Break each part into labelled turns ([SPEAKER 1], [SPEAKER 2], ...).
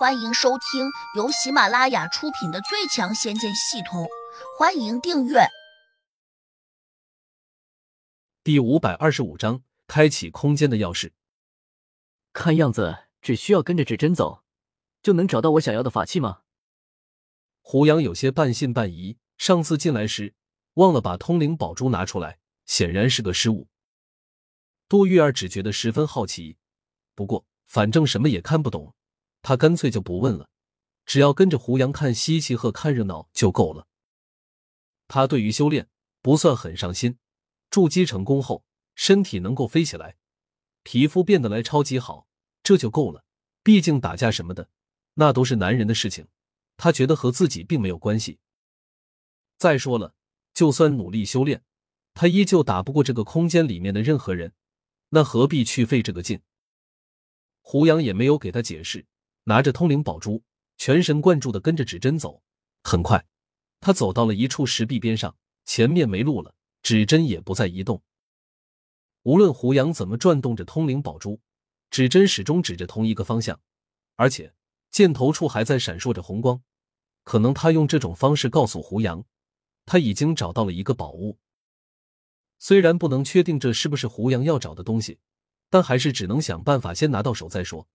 [SPEAKER 1] 欢迎收听由喜马拉雅出品的《最强仙剑系统》，欢迎订阅。
[SPEAKER 2] 第五百二十五章：开启空间的钥匙。
[SPEAKER 3] 看样子只需要跟着指针走，就能找到我想要的法器吗？
[SPEAKER 2] 胡杨有些半信半疑。上次进来时忘了把通灵宝珠拿出来，显然是个失误。杜玉儿只觉得十分好奇，不过反正什么也看不懂。他干脆就不问了，只要跟着胡杨看稀奇和看热闹就够了。他对于修炼不算很上心，筑基成功后，身体能够飞起来，皮肤变得来超级好，这就够了。毕竟打架什么的，那都是男人的事情，他觉得和自己并没有关系。再说了，就算努力修炼，他依旧打不过这个空间里面的任何人，那何必去费这个劲？胡杨也没有给他解释。拿着通灵宝珠，全神贯注的跟着指针走。很快，他走到了一处石壁边上，前面没路了，指针也不再移动。无论胡杨怎么转动着通灵宝珠，指针始终指着同一个方向，而且箭头处还在闪烁着红光。可能他用这种方式告诉胡杨，他已经找到了一个宝物。虽然不能确定这是不是胡杨要找的东西，但还是只能想办法先拿到手再说。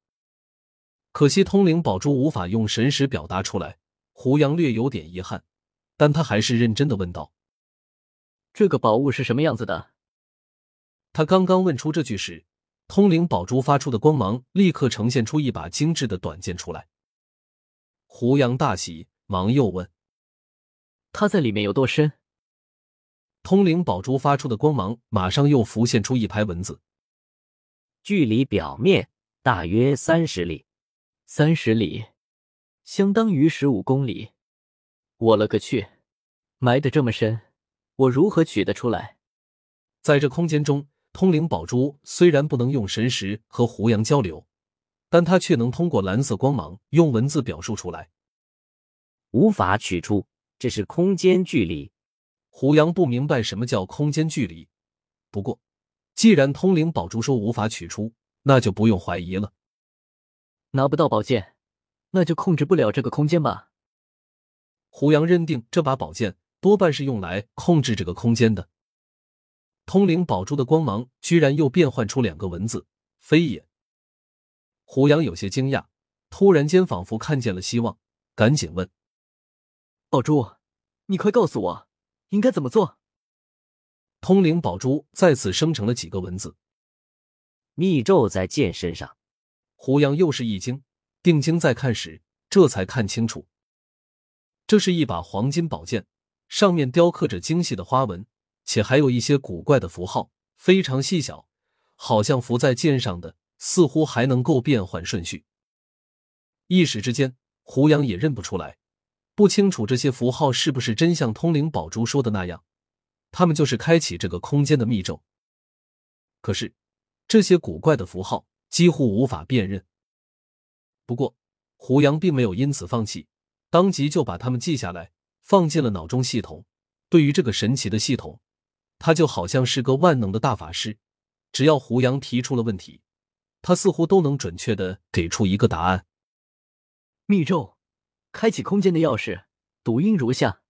[SPEAKER 2] 可惜通灵宝珠无法用神识表达出来，胡杨略有点遗憾，但他还是认真的问道：“
[SPEAKER 3] 这个宝物是什么样子的？”
[SPEAKER 2] 他刚刚问出这句时，通灵宝珠发出的光芒立刻呈现出一把精致的短剑出来。胡杨大喜，忙又问：“
[SPEAKER 3] 它在里面有多深？”
[SPEAKER 2] 通灵宝珠发出的光芒马上又浮现出一排文字：“
[SPEAKER 4] 距离表面大约三十里。”
[SPEAKER 3] 三十里，相当于十五公里。我勒个去，埋得这么深，我如何取得出来？
[SPEAKER 2] 在这空间中，通灵宝珠虽然不能用神识和胡杨交流，但他却能通过蓝色光芒用文字表述出来。
[SPEAKER 4] 无法取出，这是空间距离。
[SPEAKER 2] 胡杨不明白什么叫空间距离，不过既然通灵宝珠说无法取出，那就不用怀疑了。
[SPEAKER 3] 拿不到宝剑，那就控制不了这个空间吧。
[SPEAKER 2] 胡杨认定这把宝剑多半是用来控制这个空间的。通灵宝珠的光芒居然又变换出两个文字“飞也”。胡杨有些惊讶，突然间仿佛看见了希望，赶紧问：“
[SPEAKER 3] 宝珠，你快告诉我，应该怎么做？”
[SPEAKER 2] 通灵宝珠再次生成了几个文字：“
[SPEAKER 4] 密咒在剑身上。”
[SPEAKER 2] 胡杨又是一惊，定睛再看时，这才看清楚，这是一把黄金宝剑，上面雕刻着精细的花纹，且还有一些古怪的符号，非常细小，好像浮在剑上的，似乎还能够变换顺序。一时之间，胡杨也认不出来，不清楚这些符号是不是真像通灵宝珠说的那样，他们就是开启这个空间的密咒。可是，这些古怪的符号。几乎无法辨认。不过，胡杨并没有因此放弃，当即就把它们记下来，放进了脑中系统。对于这个神奇的系统，他就好像是个万能的大法师，只要胡杨提出了问题，他似乎都能准确的给出一个答案。
[SPEAKER 3] 密咒，开启空间的钥匙，读音如下。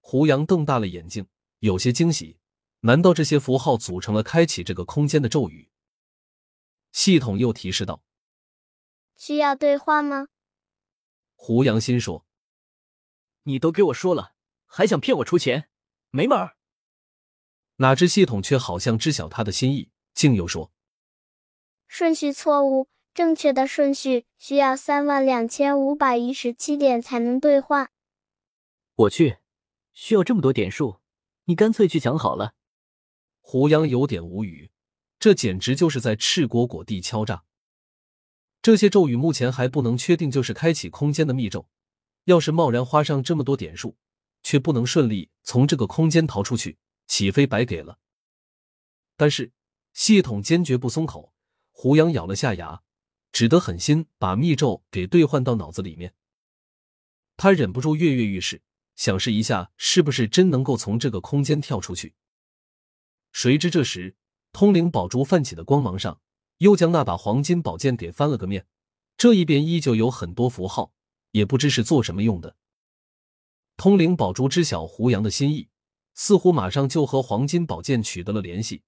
[SPEAKER 2] 胡杨瞪大了眼睛，有些惊喜。难道这些符号组成了开启这个空间的咒语？系统又提示道：“
[SPEAKER 5] 需要对话吗？”
[SPEAKER 2] 胡杨心说：“
[SPEAKER 3] 你都给我说了，还想骗我出钱，没门儿！”
[SPEAKER 2] 哪知系统却好像知晓他的心意，竟又说：“
[SPEAKER 5] 顺序错误，正确的顺序需要三万两千五百一十七点才能兑换。”
[SPEAKER 3] 我去，需要这么多点数？你干脆去抢好了。
[SPEAKER 2] 胡杨有点无语。这简直就是在赤果果地敲诈！这些咒语目前还不能确定就是开启空间的密咒，要是贸然花上这么多点数，却不能顺利从这个空间逃出去，岂非白给了？但是系统坚决不松口，胡杨咬了下牙，只得狠心把密咒给兑换到脑子里面。他忍不住跃跃欲试，想试一下是不是真能够从这个空间跳出去。谁知这时。通灵宝珠泛起的光芒上，又将那把黄金宝剑给翻了个面，这一边依旧有很多符号，也不知是做什么用的。通灵宝珠知晓胡杨的心意，似乎马上就和黄金宝剑取得了联系，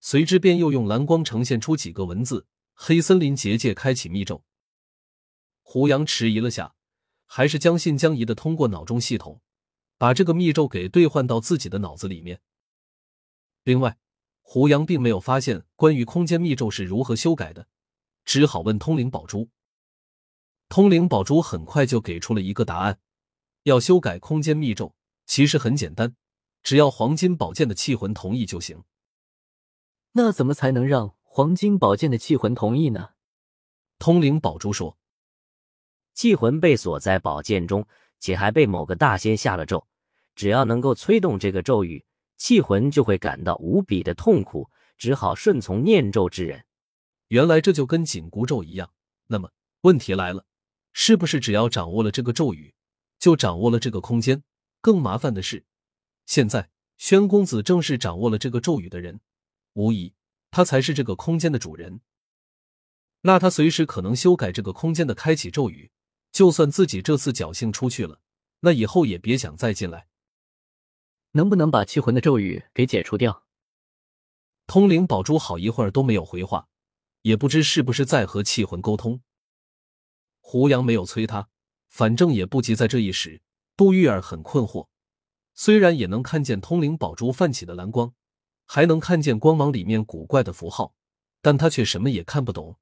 [SPEAKER 2] 随之便又用蓝光呈现出几个文字：“黑森林结界开启密咒。”胡杨迟疑了下，还是将信将疑的通过脑中系统，把这个密咒给兑换到自己的脑子里面。另外，胡杨并没有发现关于空间密咒是如何修改的，只好问通灵宝珠。通灵宝珠很快就给出了一个答案：要修改空间密咒，其实很简单，只要黄金宝剑的气魂同意就行。
[SPEAKER 3] 那怎么才能让黄金宝剑的气魂同意呢？
[SPEAKER 2] 通灵宝珠说。
[SPEAKER 4] 气魂被锁在宝剑中，且还被某个大仙下了咒。只要能够催动这个咒语，气魂就会感到无比的痛苦，只好顺从念咒之人。
[SPEAKER 2] 原来这就跟紧箍咒一样。那么问题来了，是不是只要掌握了这个咒语，就掌握了这个空间？更麻烦的是，现在宣公子正是掌握了这个咒语的人，无疑他才是这个空间的主人。那他随时可能修改这个空间的开启咒语。就算自己这次侥幸出去了，那以后也别想再进来。
[SPEAKER 3] 能不能把气魂的咒语给解除掉？
[SPEAKER 2] 通灵宝珠好一会儿都没有回话，也不知是不是在和气魂沟通。胡杨没有催他，反正也不急。在这一时，杜玉儿很困惑。虽然也能看见通灵宝珠泛起的蓝光，还能看见光芒里面古怪的符号，但他却什么也看不懂。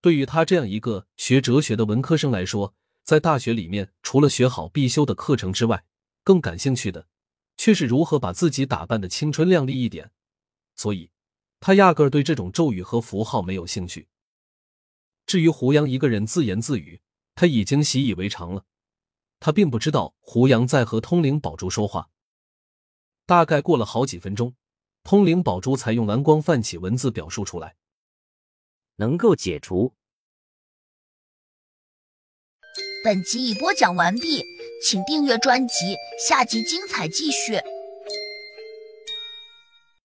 [SPEAKER 2] 对于他这样一个学哲学的文科生来说，在大学里面，除了学好必修的课程之外，更感兴趣的却是如何把自己打扮的青春靓丽一点。所以，他压根儿对这种咒语和符号没有兴趣。至于胡杨一个人自言自语，他已经习以为常了。他并不知道胡杨在和通灵宝珠说话。大概过了好几分钟，通灵宝珠才用蓝光泛起文字表述出来。
[SPEAKER 4] 能够解除。
[SPEAKER 1] 本集已播讲完毕，请订阅专辑，下集精彩继续。